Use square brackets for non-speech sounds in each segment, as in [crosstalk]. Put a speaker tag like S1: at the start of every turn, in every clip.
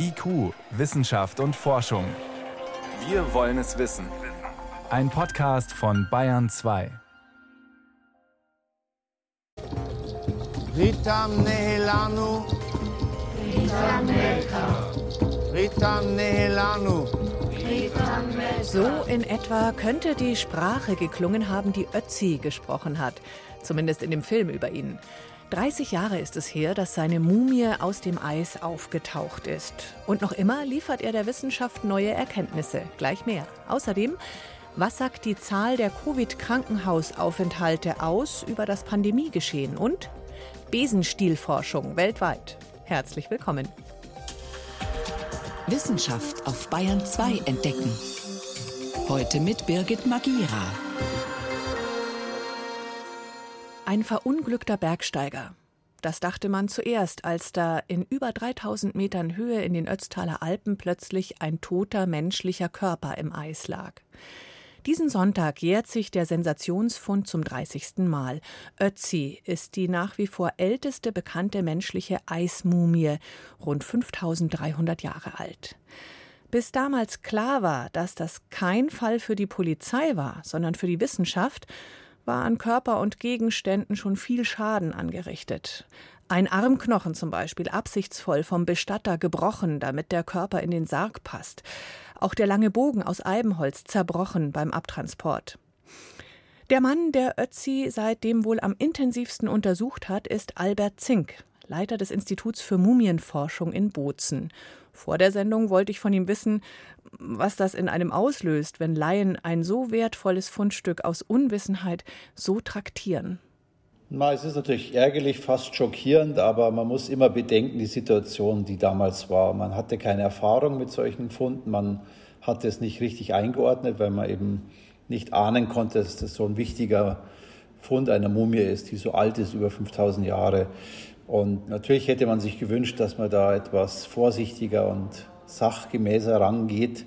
S1: IQ, Wissenschaft und Forschung. Wir wollen es wissen. Ein Podcast von Bayern 2.
S2: Ritam Nehelanu. Ritam Nehelanu.
S3: So in etwa könnte die Sprache geklungen haben, die Ötzi gesprochen hat. Zumindest in dem Film über ihn. 30 Jahre ist es her, dass seine Mumie aus dem Eis aufgetaucht ist. Und noch immer liefert er der Wissenschaft neue Erkenntnisse. Gleich mehr. Außerdem, was sagt die Zahl der Covid-Krankenhausaufenthalte aus über das Pandemiegeschehen? Und Besenstielforschung weltweit. Herzlich willkommen.
S4: Wissenschaft auf Bayern 2 entdecken. Heute mit Birgit Magira.
S3: Ein verunglückter Bergsteiger. Das dachte man zuerst, als da in über 3000 Metern Höhe in den Ötztaler Alpen plötzlich ein toter menschlicher Körper im Eis lag. Diesen Sonntag jährt sich der Sensationsfund zum 30. Mal. Ötzi ist die nach wie vor älteste bekannte menschliche Eismumie, rund 5300 Jahre alt. Bis damals klar war, dass das kein Fall für die Polizei war, sondern für die Wissenschaft, war an Körper und Gegenständen schon viel Schaden angerichtet. Ein Armknochen zum Beispiel absichtsvoll vom Bestatter gebrochen, damit der Körper in den Sarg passt. Auch der lange Bogen aus Eibenholz zerbrochen beim Abtransport. Der Mann, der Ötzi seitdem wohl am intensivsten untersucht hat, ist Albert Zink, Leiter des Instituts für Mumienforschung in Bozen. Vor der Sendung wollte ich von ihm wissen, was das in einem auslöst, wenn Laien ein so wertvolles Fundstück aus Unwissenheit so traktieren.
S5: Na, es ist natürlich ärgerlich, fast schockierend, aber man muss immer bedenken, die Situation, die damals war. Man hatte keine Erfahrung mit solchen Funden, man hatte es nicht richtig eingeordnet, weil man eben nicht ahnen konnte, dass das so ein wichtiger Fund einer Mumie ist, die so alt ist, über 5000 Jahre. Und natürlich hätte man sich gewünscht, dass man da etwas vorsichtiger und sachgemäßer rangeht.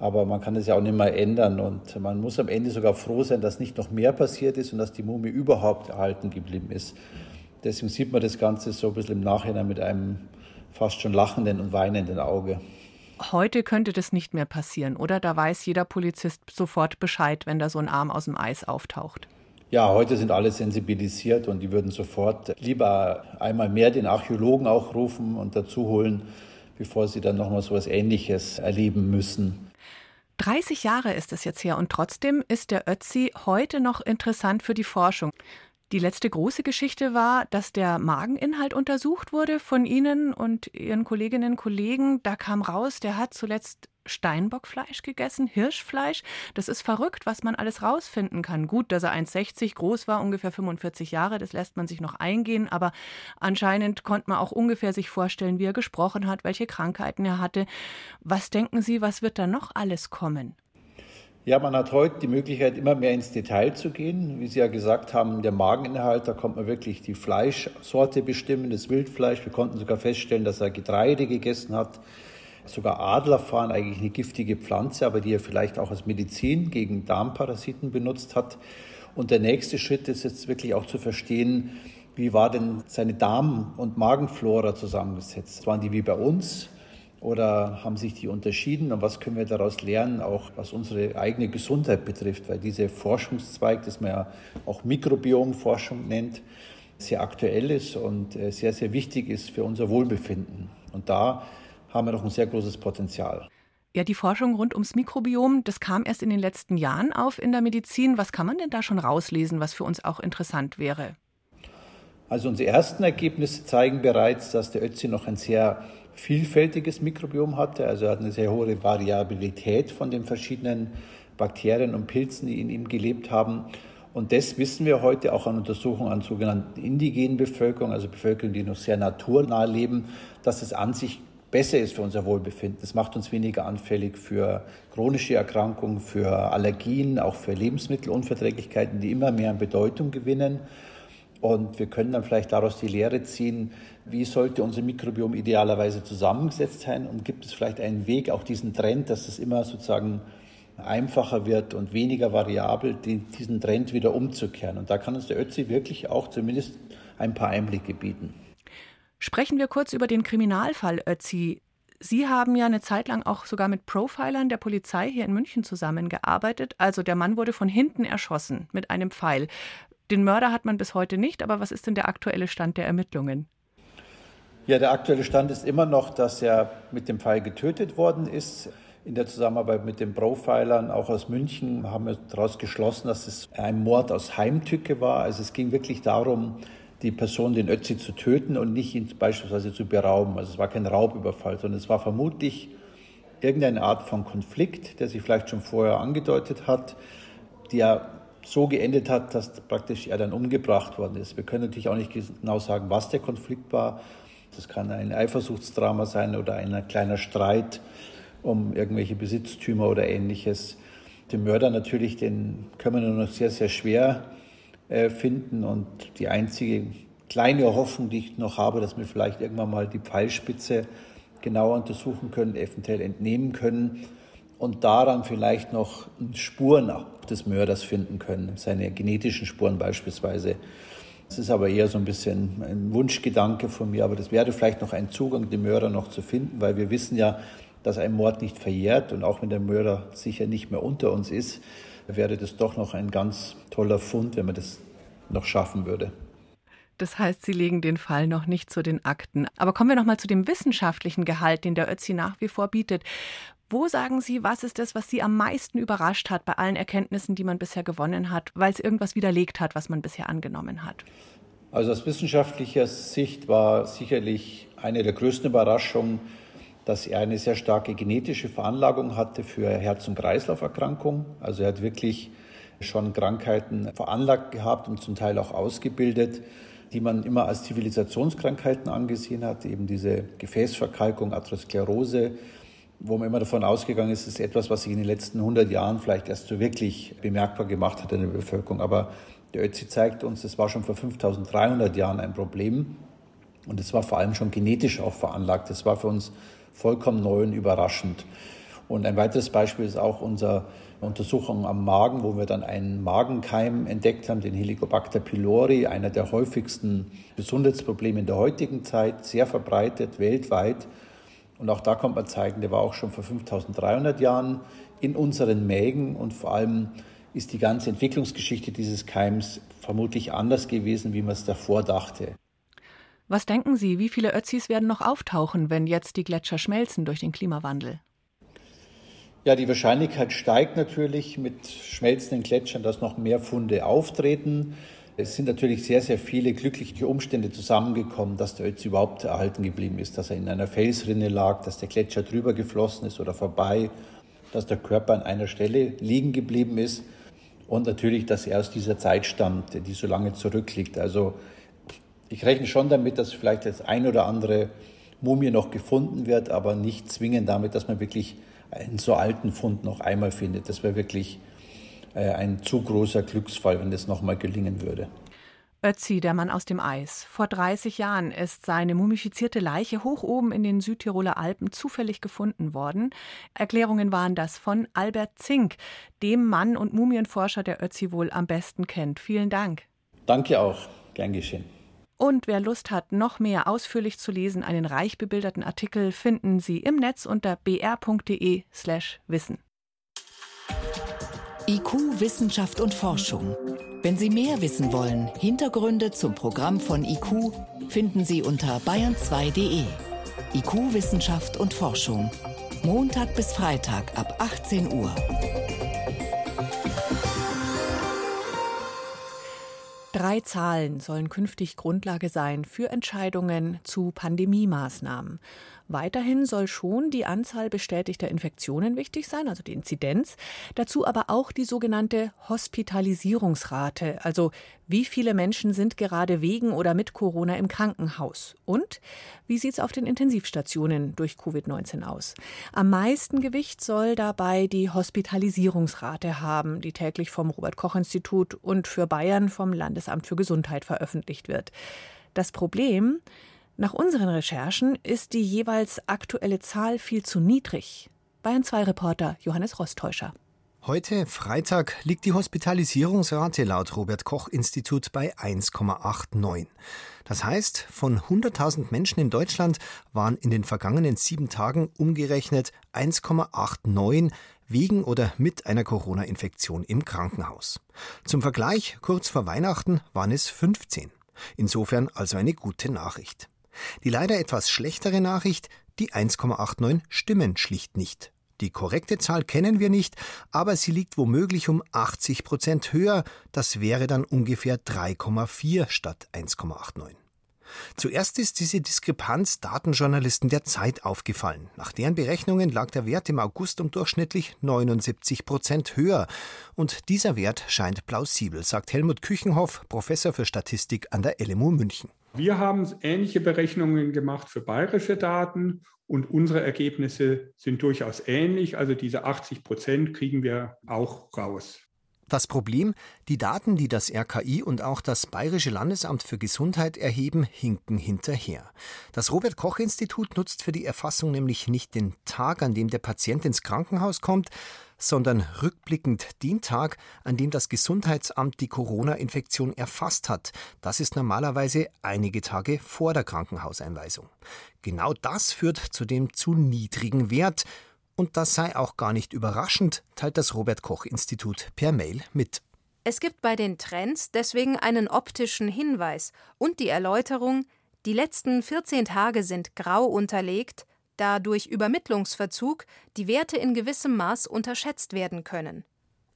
S5: Aber man kann es ja auch nicht mehr ändern und man muss am Ende sogar froh sein, dass nicht noch mehr passiert ist und dass die Mumie überhaupt erhalten geblieben ist. Deswegen sieht man das Ganze so ein bisschen im Nachhinein mit einem fast schon lachenden und weinenden Auge.
S3: Heute könnte das nicht mehr passieren, oder? Da weiß jeder Polizist sofort Bescheid, wenn da so ein Arm aus dem Eis auftaucht.
S5: Ja, heute sind alle sensibilisiert und die würden sofort lieber einmal mehr den Archäologen auch rufen und dazu holen, bevor sie dann nochmal so etwas Ähnliches erleben müssen.
S3: 30 Jahre ist es jetzt her und trotzdem ist der Ötzi heute noch interessant für die Forschung. Die letzte große Geschichte war, dass der Mageninhalt untersucht wurde von Ihnen und Ihren Kolleginnen und Kollegen. Da kam raus, der hat zuletzt Steinbockfleisch gegessen, Hirschfleisch. Das ist verrückt, was man alles rausfinden kann. Gut, dass er 1,60 groß war, ungefähr 45 Jahre, das lässt man sich noch eingehen, aber anscheinend konnte man auch ungefähr sich vorstellen, wie er gesprochen hat, welche Krankheiten er hatte. Was denken Sie, was wird da noch alles kommen?
S5: Ja, man hat heute die Möglichkeit, immer mehr ins Detail zu gehen. Wie Sie ja gesagt haben, der Mageninhalt, da konnte man wirklich die Fleischsorte bestimmen, das Wildfleisch. Wir konnten sogar feststellen, dass er Getreide gegessen hat Sogar Adler fahren eigentlich eine giftige Pflanze, aber die er vielleicht auch als Medizin gegen Darmparasiten benutzt hat. Und der nächste Schritt ist jetzt wirklich auch zu verstehen, wie war denn seine Darm- und Magenflora zusammengesetzt? Waren die wie bei uns oder haben sich die unterschieden? Und was können wir daraus lernen, auch was unsere eigene Gesundheit betrifft? Weil dieser Forschungszweig, das man ja auch Mikrobiomforschung nennt, sehr aktuell ist und äh, sehr, sehr wichtig ist für unser Wohlbefinden. Und da haben wir noch ein sehr großes Potenzial.
S3: Ja, die Forschung rund ums Mikrobiom, das kam erst in den letzten Jahren auf in der Medizin. Was kann man denn da schon rauslesen, was für uns auch interessant wäre?
S5: Also unsere ersten Ergebnisse zeigen bereits, dass der Ötzi noch ein sehr vielfältiges Mikrobiom hatte. Also er hat eine sehr hohe Variabilität von den verschiedenen Bakterien und Pilzen, die in ihm gelebt haben. Und das wissen wir heute auch an Untersuchungen an sogenannten indigenen Bevölkerung, also Bevölkerung, die noch sehr naturnah leben, dass es an sich besser ist für unser Wohlbefinden. Es macht uns weniger anfällig für chronische Erkrankungen, für Allergien, auch für Lebensmittelunverträglichkeiten, die immer mehr an Bedeutung gewinnen. Und wir können dann vielleicht daraus die Lehre ziehen, wie sollte unser Mikrobiom idealerweise zusammengesetzt sein und gibt es vielleicht einen Weg, auch diesen Trend, dass es immer sozusagen einfacher wird und weniger variabel, diesen Trend wieder umzukehren. Und da kann uns der Ötzi wirklich auch zumindest ein paar Einblicke bieten.
S3: Sprechen wir kurz über den Kriminalfall Ötzi. Sie haben ja eine Zeit lang auch sogar mit Profilern der Polizei hier in München zusammengearbeitet. Also der Mann wurde von hinten erschossen mit einem Pfeil. Den Mörder hat man bis heute nicht, aber was ist denn der aktuelle Stand der Ermittlungen?
S5: Ja, der aktuelle Stand ist immer noch, dass er mit dem Pfeil getötet worden ist. In der Zusammenarbeit mit den Profilern, auch aus München, haben wir daraus geschlossen, dass es ein Mord aus Heimtücke war. Also es ging wirklich darum, die Person, den Ötzi, zu töten und nicht ihn beispielsweise zu berauben. Also es war kein Raubüberfall, sondern es war vermutlich irgendeine Art von Konflikt, der sich vielleicht schon vorher angedeutet hat, der so geendet hat, dass praktisch er dann umgebracht worden ist. Wir können natürlich auch nicht genau sagen, was der Konflikt war. Das kann ein Eifersuchtsdrama sein oder ein kleiner Streit um irgendwelche Besitztümer oder ähnliches. Den Mörder natürlich, den können wir nur noch sehr, sehr schwer finden. Und die einzige kleine Hoffnung, die ich noch habe, dass wir vielleicht irgendwann mal die Pfeilspitze genauer untersuchen können, eventuell entnehmen können und daran vielleicht noch Spuren des Mörders finden können, seine genetischen Spuren beispielsweise. Das ist aber eher so ein bisschen ein Wunschgedanke von mir, aber das wäre vielleicht noch ein Zugang, den Mörder noch zu finden, weil wir wissen ja, dass ein Mord nicht verjährt und auch wenn der Mörder sicher nicht mehr unter uns ist, wäre das doch noch ein ganz toller Fund, wenn man das noch schaffen würde.
S3: Das heißt, Sie legen den Fall noch nicht zu den Akten. Aber kommen wir noch mal zu dem wissenschaftlichen Gehalt, den der Ötzi nach wie vor bietet. Wo sagen Sie, was ist das, was Sie am meisten überrascht hat bei allen Erkenntnissen, die man bisher gewonnen hat, weil es irgendwas widerlegt hat, was man bisher angenommen hat?
S5: Also aus wissenschaftlicher Sicht war sicherlich eine der größten Überraschungen, dass er eine sehr starke genetische Veranlagung hatte für Herz- und Kreislauferkrankungen. Also er hat wirklich schon Krankheiten veranlagt gehabt und zum Teil auch ausgebildet, die man immer als Zivilisationskrankheiten angesehen hat, eben diese Gefäßverkalkung, Atherosklerose, wo man immer davon ausgegangen ist, ist etwas, was sich in den letzten 100 Jahren vielleicht erst so wirklich bemerkbar gemacht hat in der Bevölkerung. Aber der Ötzi zeigt uns, das war schon vor 5300 Jahren ein Problem. Und es war vor allem schon genetisch auch veranlagt. Das war für uns vollkommen neu und überraschend. Und ein weiteres Beispiel ist auch unsere Untersuchung am Magen, wo wir dann einen Magenkeim entdeckt haben, den Helicobacter pylori, einer der häufigsten Gesundheitsprobleme in der heutigen Zeit, sehr verbreitet weltweit. Und auch da kommt man zeigen, der war auch schon vor 5300 Jahren in unseren Mägen und vor allem ist die ganze Entwicklungsgeschichte dieses Keims vermutlich anders gewesen, wie man es davor dachte.
S3: Was denken Sie, wie viele Ötzis werden noch auftauchen, wenn jetzt die Gletscher schmelzen durch den Klimawandel?
S5: Ja, die Wahrscheinlichkeit steigt natürlich mit schmelzenden Gletschern, dass noch mehr Funde auftreten. Es sind natürlich sehr, sehr viele glückliche Umstände zusammengekommen, dass der Ötzi überhaupt erhalten geblieben ist, dass er in einer Felsrinne lag, dass der Gletscher drüber geflossen ist oder vorbei, dass der Körper an einer Stelle liegen geblieben ist und natürlich, dass er aus dieser Zeit stammt, die so lange zurückliegt. Also ich rechne schon damit, dass vielleicht das ein oder andere Mumie noch gefunden wird, aber nicht zwingend damit, dass man wirklich einen so alten Fund noch einmal findet. Das wäre wirklich äh, ein zu großer Glücksfall, wenn das nochmal gelingen würde.
S3: Ötzi, der Mann aus dem Eis. Vor 30 Jahren ist seine mumifizierte Leiche hoch oben in den Südtiroler Alpen zufällig gefunden worden. Erklärungen waren das von Albert Zink, dem Mann und Mumienforscher, der Ötzi wohl am besten kennt. Vielen Dank.
S5: Danke auch. Gern geschehen.
S3: Und wer Lust hat, noch mehr ausführlich zu lesen, einen reich bebilderten Artikel finden Sie im Netz unter br.de/slash wissen.
S4: IQ, Wissenschaft und Forschung. Wenn Sie mehr wissen wollen, Hintergründe zum Programm von IQ finden Sie unter bayern2.de. IQ, Wissenschaft und Forschung. Montag bis Freitag ab 18 Uhr.
S3: Drei Zahlen sollen künftig Grundlage sein für Entscheidungen zu Pandemiemaßnahmen. Weiterhin soll schon die Anzahl bestätigter Infektionen wichtig sein, also die Inzidenz. Dazu aber auch die sogenannte Hospitalisierungsrate, also wie viele Menschen sind gerade wegen oder mit Corona im Krankenhaus. Und wie sieht es auf den Intensivstationen durch Covid-19 aus? Am meisten Gewicht soll dabei die Hospitalisierungsrate haben, die täglich vom Robert Koch Institut und für Bayern vom Landesamt für Gesundheit veröffentlicht wird. Das Problem, nach unseren Recherchen ist die jeweils aktuelle Zahl viel zu niedrig. Bayern 2 Reporter Johannes Rostäuscher.
S6: Heute, Freitag, liegt die Hospitalisierungsrate laut Robert Koch Institut bei 1,89. Das heißt, von 100.000 Menschen in Deutschland waren in den vergangenen sieben Tagen umgerechnet 1,89 wegen oder mit einer Corona-Infektion im Krankenhaus. Zum Vergleich, kurz vor Weihnachten waren es 15. Insofern also eine gute Nachricht. Die leider etwas schlechtere Nachricht, die 1,89 stimmen schlicht nicht. Die korrekte Zahl kennen wir nicht, aber sie liegt womöglich um 80 Prozent höher. Das wäre dann ungefähr 3,4 statt 1,89. Zuerst ist diese Diskrepanz Datenjournalisten der Zeit aufgefallen. Nach deren Berechnungen lag der Wert im August um durchschnittlich 79 Prozent höher. Und dieser Wert scheint plausibel, sagt Helmut Küchenhoff, Professor für Statistik an der LMU München.
S7: Wir haben ähnliche Berechnungen gemacht für bayerische Daten und unsere Ergebnisse sind durchaus ähnlich. Also diese 80 Prozent kriegen wir auch raus.
S6: Das Problem, die Daten, die das RKI und auch das Bayerische Landesamt für Gesundheit erheben, hinken hinterher. Das Robert Koch Institut nutzt für die Erfassung nämlich nicht den Tag, an dem der Patient ins Krankenhaus kommt, sondern rückblickend den Tag, an dem das Gesundheitsamt die Corona-Infektion erfasst hat. Das ist normalerweise einige Tage vor der Krankenhauseinweisung. Genau das führt zu dem zu niedrigen Wert, und das sei auch gar nicht überraschend, teilt das Robert Koch Institut per Mail mit.
S8: Es gibt bei den Trends deswegen einen optischen Hinweis und die Erläuterung, die letzten 14 Tage sind grau unterlegt, da durch Übermittlungsverzug die Werte in gewissem Maß unterschätzt werden können.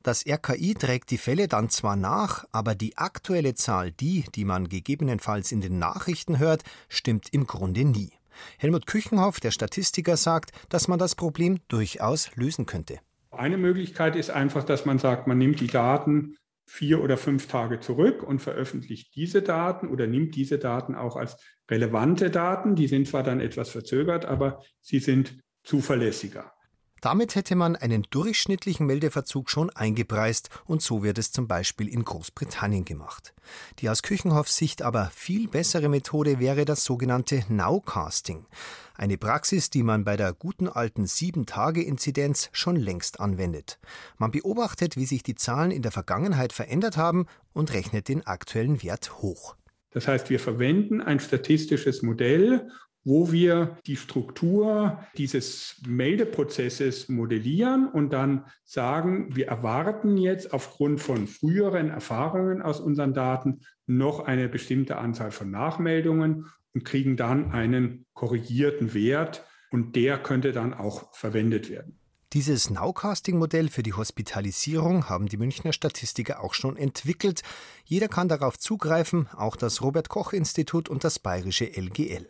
S6: Das RKI trägt die Fälle dann zwar nach, aber die aktuelle Zahl, die, die man gegebenenfalls in den Nachrichten hört, stimmt im Grunde nie. Helmut Küchenhoff, der Statistiker, sagt, dass man das Problem durchaus lösen könnte.
S7: Eine Möglichkeit ist einfach, dass man sagt, man nimmt die Daten vier oder fünf Tage zurück und veröffentlicht diese Daten oder nimmt diese Daten auch als relevante Daten. Die sind zwar dann etwas verzögert, aber sie sind zuverlässiger.
S6: Damit hätte man einen durchschnittlichen Meldeverzug schon eingepreist und so wird es zum Beispiel in Großbritannien gemacht. Die aus Küchenhoffs Sicht aber viel bessere Methode wäre das sogenannte Nowcasting. Eine Praxis, die man bei der guten alten 7-Tage-Inzidenz schon längst anwendet. Man beobachtet, wie sich die Zahlen in der Vergangenheit verändert haben und rechnet den aktuellen Wert hoch.
S7: Das heißt, wir verwenden ein statistisches Modell, wo wir die Struktur dieses Meldeprozesses modellieren und dann sagen, wir erwarten jetzt aufgrund von früheren Erfahrungen aus unseren Daten noch eine bestimmte Anzahl von Nachmeldungen und kriegen dann einen korrigierten Wert und der könnte dann auch verwendet werden.
S6: Dieses Nowcasting-Modell für die Hospitalisierung haben die Münchner Statistiker auch schon entwickelt. Jeder kann darauf zugreifen, auch das Robert Koch Institut und das bayerische LGL.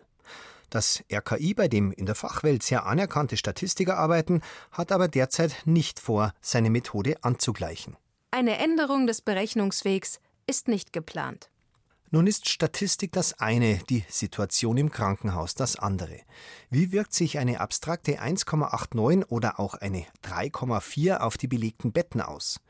S6: Das RKI, bei dem in der Fachwelt sehr anerkannte Statistiker arbeiten, hat aber derzeit nicht vor, seine Methode anzugleichen.
S8: Eine Änderung des Berechnungswegs ist nicht geplant.
S6: Nun ist Statistik das eine, die Situation im Krankenhaus das andere. Wie wirkt sich eine abstrakte 1,89 oder auch eine 3,4 auf die belegten Betten aus?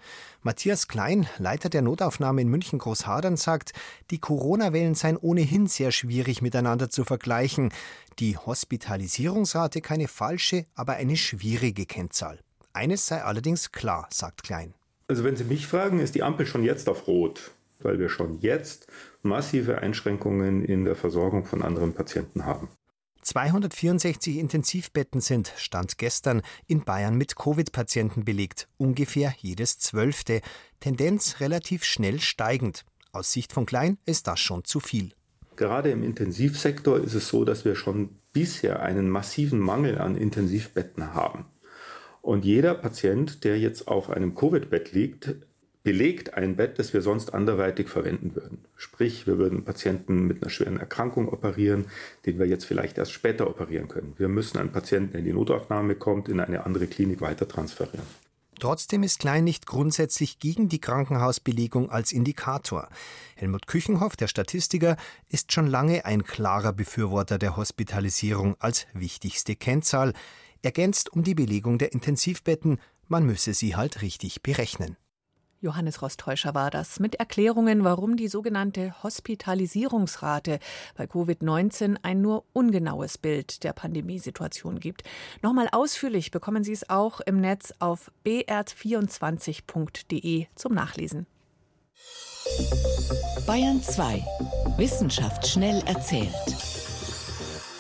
S6: Matthias Klein, Leiter der Notaufnahme in München Großhadern, sagt, die Corona-Wellen seien ohnehin sehr schwierig miteinander zu vergleichen. Die Hospitalisierungsrate keine falsche, aber eine schwierige Kennzahl. Eines sei allerdings klar, sagt Klein.
S9: Also wenn Sie mich fragen, ist die Ampel schon jetzt auf Rot weil wir schon jetzt massive Einschränkungen in der Versorgung von anderen Patienten haben.
S6: 264 Intensivbetten sind, Stand gestern, in Bayern mit Covid-Patienten belegt, ungefähr jedes zwölfte, Tendenz relativ schnell steigend. Aus Sicht von Klein ist das schon zu viel.
S9: Gerade im Intensivsektor ist es so, dass wir schon bisher einen massiven Mangel an Intensivbetten haben. Und jeder Patient, der jetzt auf einem Covid-Bett liegt, belegt ein Bett, das wir sonst anderweitig verwenden würden. Sprich, wir würden Patienten mit einer schweren Erkrankung operieren, den wir jetzt vielleicht erst später operieren können. Wir müssen einen Patienten, der in die Notaufnahme kommt, in eine andere Klinik weiter transferieren.
S6: Trotzdem ist Klein nicht grundsätzlich gegen die Krankenhausbelegung als Indikator. Helmut Küchenhoff, der Statistiker, ist schon lange ein klarer Befürworter der Hospitalisierung als wichtigste Kennzahl, ergänzt um die Belegung der Intensivbetten, man müsse sie halt richtig berechnen.
S3: Johannes Rostäuscher war das mit Erklärungen, warum die sogenannte Hospitalisierungsrate bei Covid-19 ein nur ungenaues Bild der Pandemiesituation gibt. Nochmal ausführlich bekommen Sie es auch im Netz auf br24.de zum Nachlesen.
S4: Bayern 2. Wissenschaft schnell erzählt.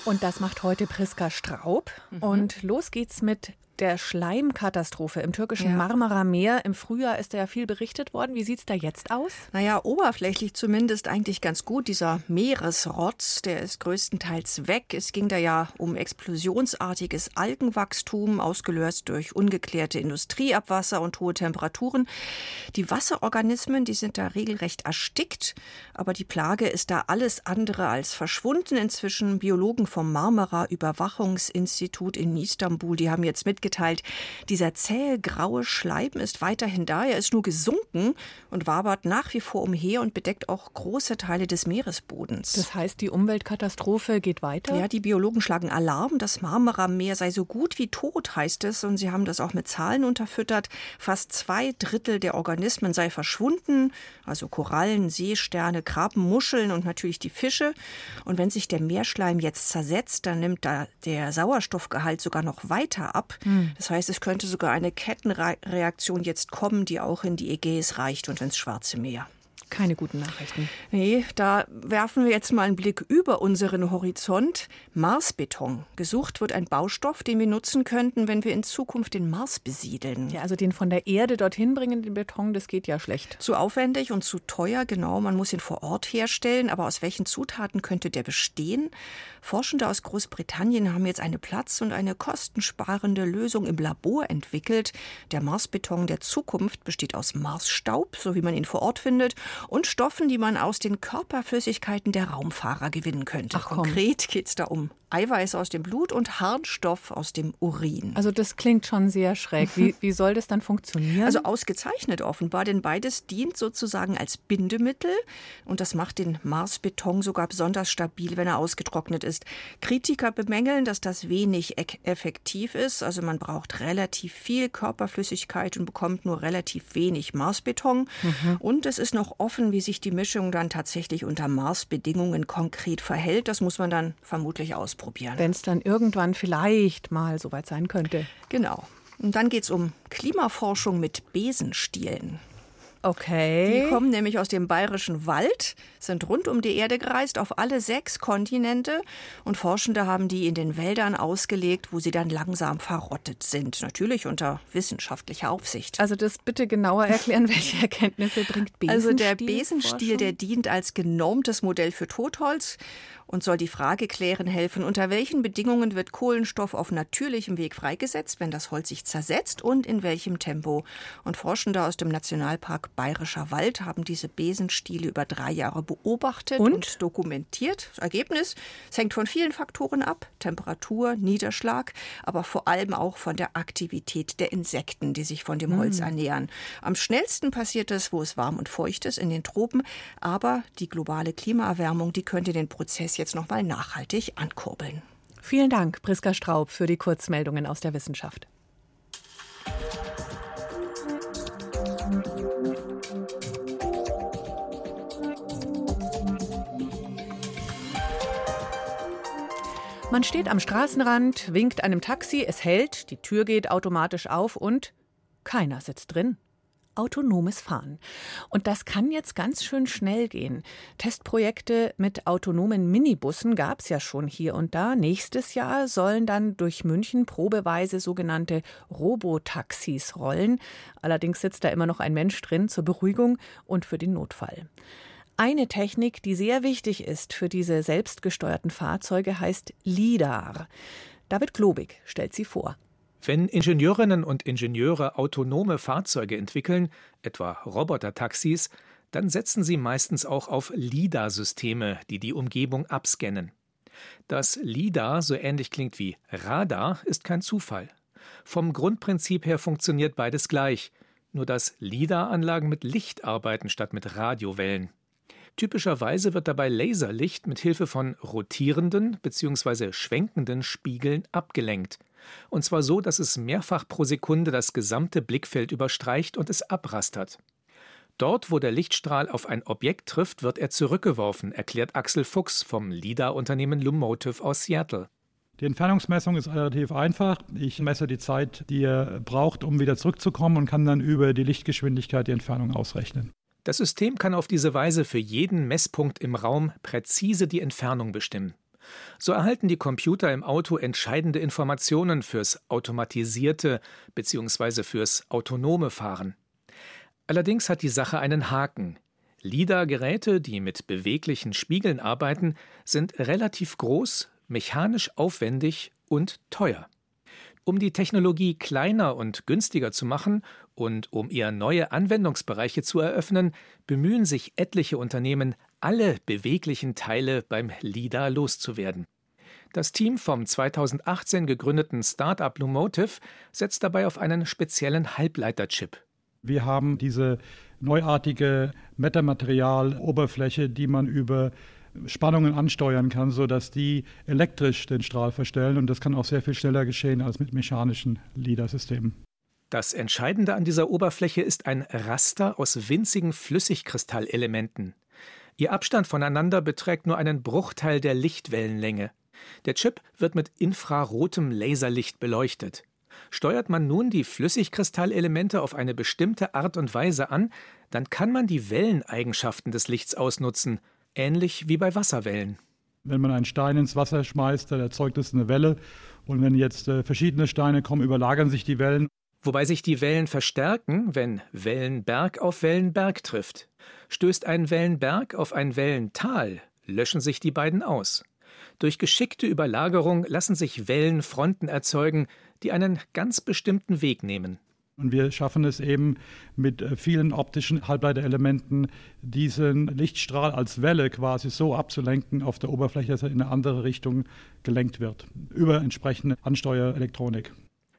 S3: Und das macht heute Priska Straub. Mhm. Und los geht's mit der Schleimkatastrophe im türkischen ja. Marmara-Meer. Im Frühjahr ist da ja viel berichtet worden. Wie sieht es da jetzt aus?
S10: Naja, oberflächlich zumindest eigentlich ganz gut. Dieser Meeresrotz, der ist größtenteils weg. Es ging da ja um explosionsartiges Algenwachstum, ausgelöst durch ungeklärte Industrieabwasser und hohe Temperaturen. Die Wasserorganismen, die sind da regelrecht erstickt. Aber die Plage ist da alles andere als verschwunden. Inzwischen Biologen vom Marmara Überwachungsinstitut in Istanbul, die haben jetzt mitgeteilt, mitgeteilt, dieser zähe graue Schleim ist weiterhin da, er ist nur gesunken und wabert nach wie vor umher und bedeckt auch große Teile des Meeresbodens.
S3: Das heißt, die Umweltkatastrophe geht weiter?
S10: Ja, die Biologen schlagen Alarm, das Marmara-Meer sei so gut wie tot, heißt es, und sie haben das auch mit Zahlen unterfüttert. Fast zwei Drittel der Organismen sei verschwunden, also Korallen, Seesterne, Krabben, Muscheln und natürlich die Fische. Und wenn sich der Meerschleim jetzt zersetzt, dann nimmt da der Sauerstoffgehalt sogar noch weiter ab. Hm. Hm. Das heißt, es könnte sogar eine Kettenreaktion jetzt kommen, die auch in die Ägäis reicht und ins Schwarze Meer.
S3: Keine guten Nachrichten.
S10: Nee, da werfen wir jetzt mal einen Blick über unseren Horizont. Marsbeton. Gesucht wird ein Baustoff, den wir nutzen könnten, wenn wir in Zukunft den Mars besiedeln.
S3: Ja, also den von der Erde dorthin bringen, den Beton, das geht ja schlecht.
S10: Zu aufwendig und zu teuer, genau. Man muss ihn vor Ort herstellen. Aber aus welchen Zutaten könnte der bestehen? Forschende aus Großbritannien haben jetzt eine Platz- und eine kostensparende Lösung im Labor entwickelt. Der Marsbeton der Zukunft besteht aus Marsstaub, so wie man ihn vor Ort findet, und Stoffen, die man aus den Körperflüssigkeiten der Raumfahrer gewinnen könnte. Ach, Konkret geht es da um Eiweiß aus dem Blut und Harnstoff aus dem Urin.
S3: Also das klingt schon sehr schräg. Wie, wie soll das dann funktionieren?
S10: Also ausgezeichnet offenbar, denn beides dient sozusagen als Bindemittel und das macht den Marsbeton sogar besonders stabil, wenn er ausgetrocknet ist. Kritiker bemängeln, dass das wenig effektiv ist. Also man braucht relativ viel Körperflüssigkeit und bekommt nur relativ wenig Marsbeton. Mhm. Und es ist noch offen, wie sich die Mischung dann tatsächlich unter Marsbedingungen konkret verhält. Das muss man dann vermutlich ausprobieren ausprobieren.
S3: Wenn es dann irgendwann vielleicht mal soweit sein könnte.
S10: Genau. Und dann geht es um Klimaforschung mit Besenstielen.
S3: Okay.
S10: Die kommen nämlich aus dem bayerischen Wald, sind rund um die Erde gereist, auf alle sechs Kontinente. Und Forschende haben die in den Wäldern ausgelegt, wo sie dann langsam verrottet sind. Natürlich unter wissenschaftlicher Aufsicht.
S3: Also das bitte genauer erklären, [laughs] welche Erkenntnisse bringt Besenstiel?
S10: Also der Besenstiel, der dient als genormtes Modell für Totholz und soll die Frage klären helfen, unter welchen Bedingungen wird Kohlenstoff auf natürlichem Weg freigesetzt, wenn das Holz sich zersetzt und in welchem Tempo. Und Forschende aus dem Nationalpark Bayerischer Wald haben diese Besenstiele über drei Jahre beobachtet und, und dokumentiert. Das Ergebnis es hängt von vielen Faktoren ab, Temperatur, Niederschlag, aber vor allem auch von der Aktivität der Insekten, die sich von dem Holz mm. ernähren. Am schnellsten passiert es, wo es warm und feucht ist, in den Tropen, aber die globale Klimaerwärmung, die könnte den Prozess jetzt nochmal nachhaltig ankurbeln.
S3: Vielen Dank, Priska Straub, für die Kurzmeldungen aus der Wissenschaft. Man steht am Straßenrand, winkt einem Taxi, es hält, die Tür geht automatisch auf und keiner sitzt drin autonomes Fahren. Und das kann jetzt ganz schön schnell gehen. Testprojekte mit autonomen Minibussen gab es ja schon hier und da. Nächstes Jahr sollen dann durch München probeweise sogenannte Robotaxis rollen. Allerdings sitzt da immer noch ein Mensch drin zur Beruhigung und für den Notfall. Eine Technik, die sehr wichtig ist für diese selbstgesteuerten Fahrzeuge, heißt LIDAR. David Globig stellt sie vor.
S11: Wenn Ingenieurinnen und Ingenieure autonome Fahrzeuge entwickeln, etwa Robotertaxis, dann setzen sie meistens auch auf LIDAR-Systeme, die die Umgebung abscannen. Dass LIDAR so ähnlich klingt wie Radar, ist kein Zufall. Vom Grundprinzip her funktioniert beides gleich, nur dass LIDAR-Anlagen mit Licht arbeiten statt mit Radiowellen. Typischerweise wird dabei Laserlicht mit Hilfe von rotierenden bzw. schwenkenden Spiegeln abgelenkt. Und zwar so, dass es mehrfach pro Sekunde das gesamte Blickfeld überstreicht und es abrastert. Dort, wo der Lichtstrahl auf ein Objekt trifft, wird er zurückgeworfen, erklärt Axel Fuchs vom LIDAR-Unternehmen Lumotive aus Seattle.
S12: Die Entfernungsmessung ist relativ einfach. Ich messe die Zeit, die er braucht, um wieder zurückzukommen und kann dann über die Lichtgeschwindigkeit die Entfernung ausrechnen.
S11: Das System kann auf diese Weise für jeden Messpunkt im Raum präzise die Entfernung bestimmen. So erhalten die Computer im Auto entscheidende Informationen fürs automatisierte bzw. fürs autonome Fahren. Allerdings hat die Sache einen Haken. LIDAR-Geräte, die mit beweglichen Spiegeln arbeiten, sind relativ groß, mechanisch aufwendig und teuer. Um die Technologie kleiner und günstiger zu machen und um ihr neue Anwendungsbereiche zu eröffnen, bemühen sich etliche Unternehmen, alle beweglichen Teile beim LIDAR loszuwerden. Das Team vom 2018 gegründeten Startup Lumotive setzt dabei auf einen speziellen Halbleiterchip.
S12: Wir haben diese neuartige Metamaterial-Oberfläche, die man über Spannungen ansteuern kann, sodass die elektrisch den Strahl verstellen. Und das kann auch sehr viel schneller geschehen als mit mechanischen LIDAR-Systemen.
S11: Das Entscheidende an dieser Oberfläche ist ein Raster aus winzigen Flüssigkristallelementen. Ihr Abstand voneinander beträgt nur einen Bruchteil der Lichtwellenlänge. Der Chip wird mit infrarotem Laserlicht beleuchtet. Steuert man nun die Flüssigkristallelemente auf eine bestimmte Art und Weise an, dann kann man die Welleneigenschaften des Lichts ausnutzen, ähnlich wie bei Wasserwellen.
S12: Wenn man einen Stein ins Wasser schmeißt, dann erzeugt es eine Welle. Und wenn jetzt äh, verschiedene Steine kommen, überlagern sich die Wellen.
S11: Wobei sich die Wellen verstärken, wenn Wellenberg auf Wellenberg trifft. Stößt ein Wellenberg auf ein Wellental, löschen sich die beiden aus. Durch geschickte Überlagerung lassen sich Wellenfronten erzeugen, die einen ganz bestimmten Weg nehmen.
S12: Und wir schaffen es eben mit äh, vielen optischen Halbleiterelementen, diesen Lichtstrahl als Welle quasi so abzulenken auf der Oberfläche, dass er in eine andere Richtung gelenkt wird, über entsprechende Ansteuerelektronik.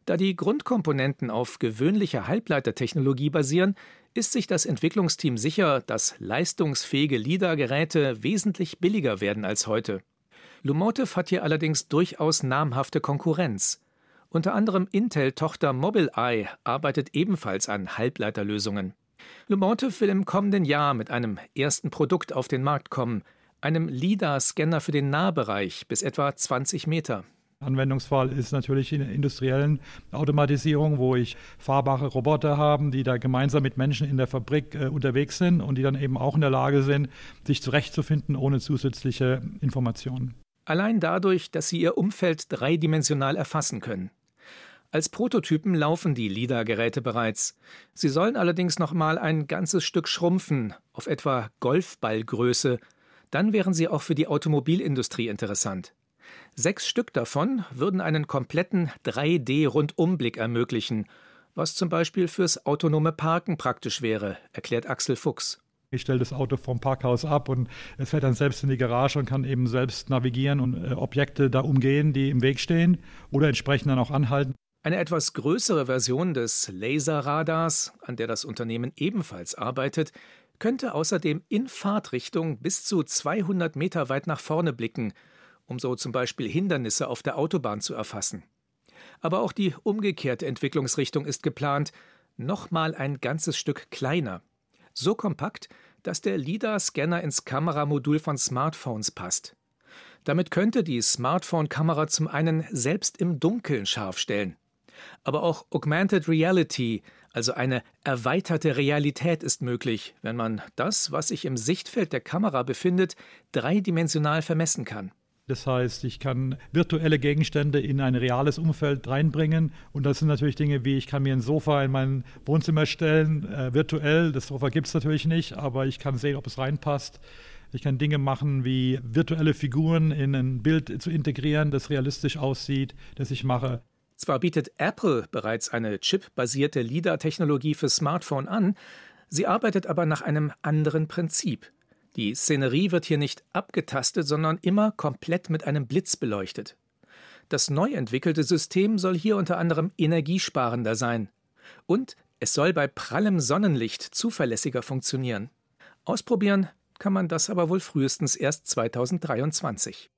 S11: Da die Grundkomponenten auf gewöhnlicher Halbleitertechnologie basieren, ist sich das Entwicklungsteam sicher, dass leistungsfähige LIDAR-Geräte wesentlich billiger werden als heute. Lumotive hat hier allerdings durchaus namhafte Konkurrenz. Unter anderem Intel-Tochter Mobileye arbeitet ebenfalls an Halbleiterlösungen. Lumontive will im kommenden Jahr mit einem ersten Produkt auf den Markt kommen, einem LIDAR-Scanner für den Nahbereich bis etwa 20 Meter.
S12: Anwendungsfall ist natürlich in der industriellen Automatisierung, wo ich fahrbare Roboter habe, die da gemeinsam mit Menschen in der Fabrik äh, unterwegs sind und die dann eben auch in der Lage sind, sich zurechtzufinden ohne zusätzliche Informationen.
S11: Allein dadurch, dass sie ihr Umfeld dreidimensional erfassen können. Als Prototypen laufen die LIDAR-Geräte bereits. Sie sollen allerdings noch mal ein ganzes Stück schrumpfen, auf etwa Golfballgröße. Dann wären sie auch für die Automobilindustrie interessant. Sechs Stück davon würden einen kompletten 3D-Rundumblick ermöglichen, was zum Beispiel fürs autonome Parken praktisch wäre, erklärt Axel Fuchs.
S12: Ich stelle das Auto vom Parkhaus ab und es fährt dann selbst in die Garage und kann eben selbst navigieren und äh, Objekte da umgehen, die im Weg stehen oder entsprechend dann auch anhalten.
S11: Eine etwas größere Version des Laserradars, an der das Unternehmen ebenfalls arbeitet, könnte außerdem in Fahrtrichtung bis zu 200 Meter weit nach vorne blicken, um so zum Beispiel Hindernisse auf der Autobahn zu erfassen. Aber auch die umgekehrte Entwicklungsrichtung ist geplant, nochmal ein ganzes Stück kleiner. So kompakt, dass der LIDAR-Scanner ins Kameramodul von Smartphones passt. Damit könnte die Smartphone-Kamera zum einen selbst im Dunkeln scharf stellen. Aber auch Augmented Reality, also eine erweiterte Realität ist möglich, wenn man das, was sich im Sichtfeld der Kamera befindet, dreidimensional vermessen kann.
S12: Das heißt, ich kann virtuelle Gegenstände in ein reales Umfeld reinbringen. Und das sind natürlich Dinge wie, ich kann mir ein Sofa in mein Wohnzimmer stellen, äh, virtuell. Das Sofa gibt es natürlich nicht, aber ich kann sehen, ob es reinpasst. Ich kann Dinge machen, wie virtuelle Figuren in ein Bild zu integrieren, das realistisch aussieht, das ich mache.
S11: Zwar bietet Apple bereits eine chipbasierte LIDAR-Technologie für Smartphone an, sie arbeitet aber nach einem anderen Prinzip. Die Szenerie wird hier nicht abgetastet, sondern immer komplett mit einem Blitz beleuchtet. Das neu entwickelte System soll hier unter anderem energiesparender sein. Und es soll bei prallem Sonnenlicht zuverlässiger funktionieren. Ausprobieren kann man das aber wohl frühestens erst 2023.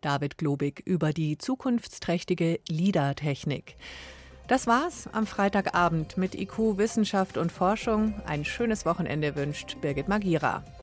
S3: David Globig über die zukunftsträchtige LIDAR-Technik. Das war's am Freitagabend mit IQ Wissenschaft und Forschung. Ein schönes Wochenende wünscht Birgit Magira.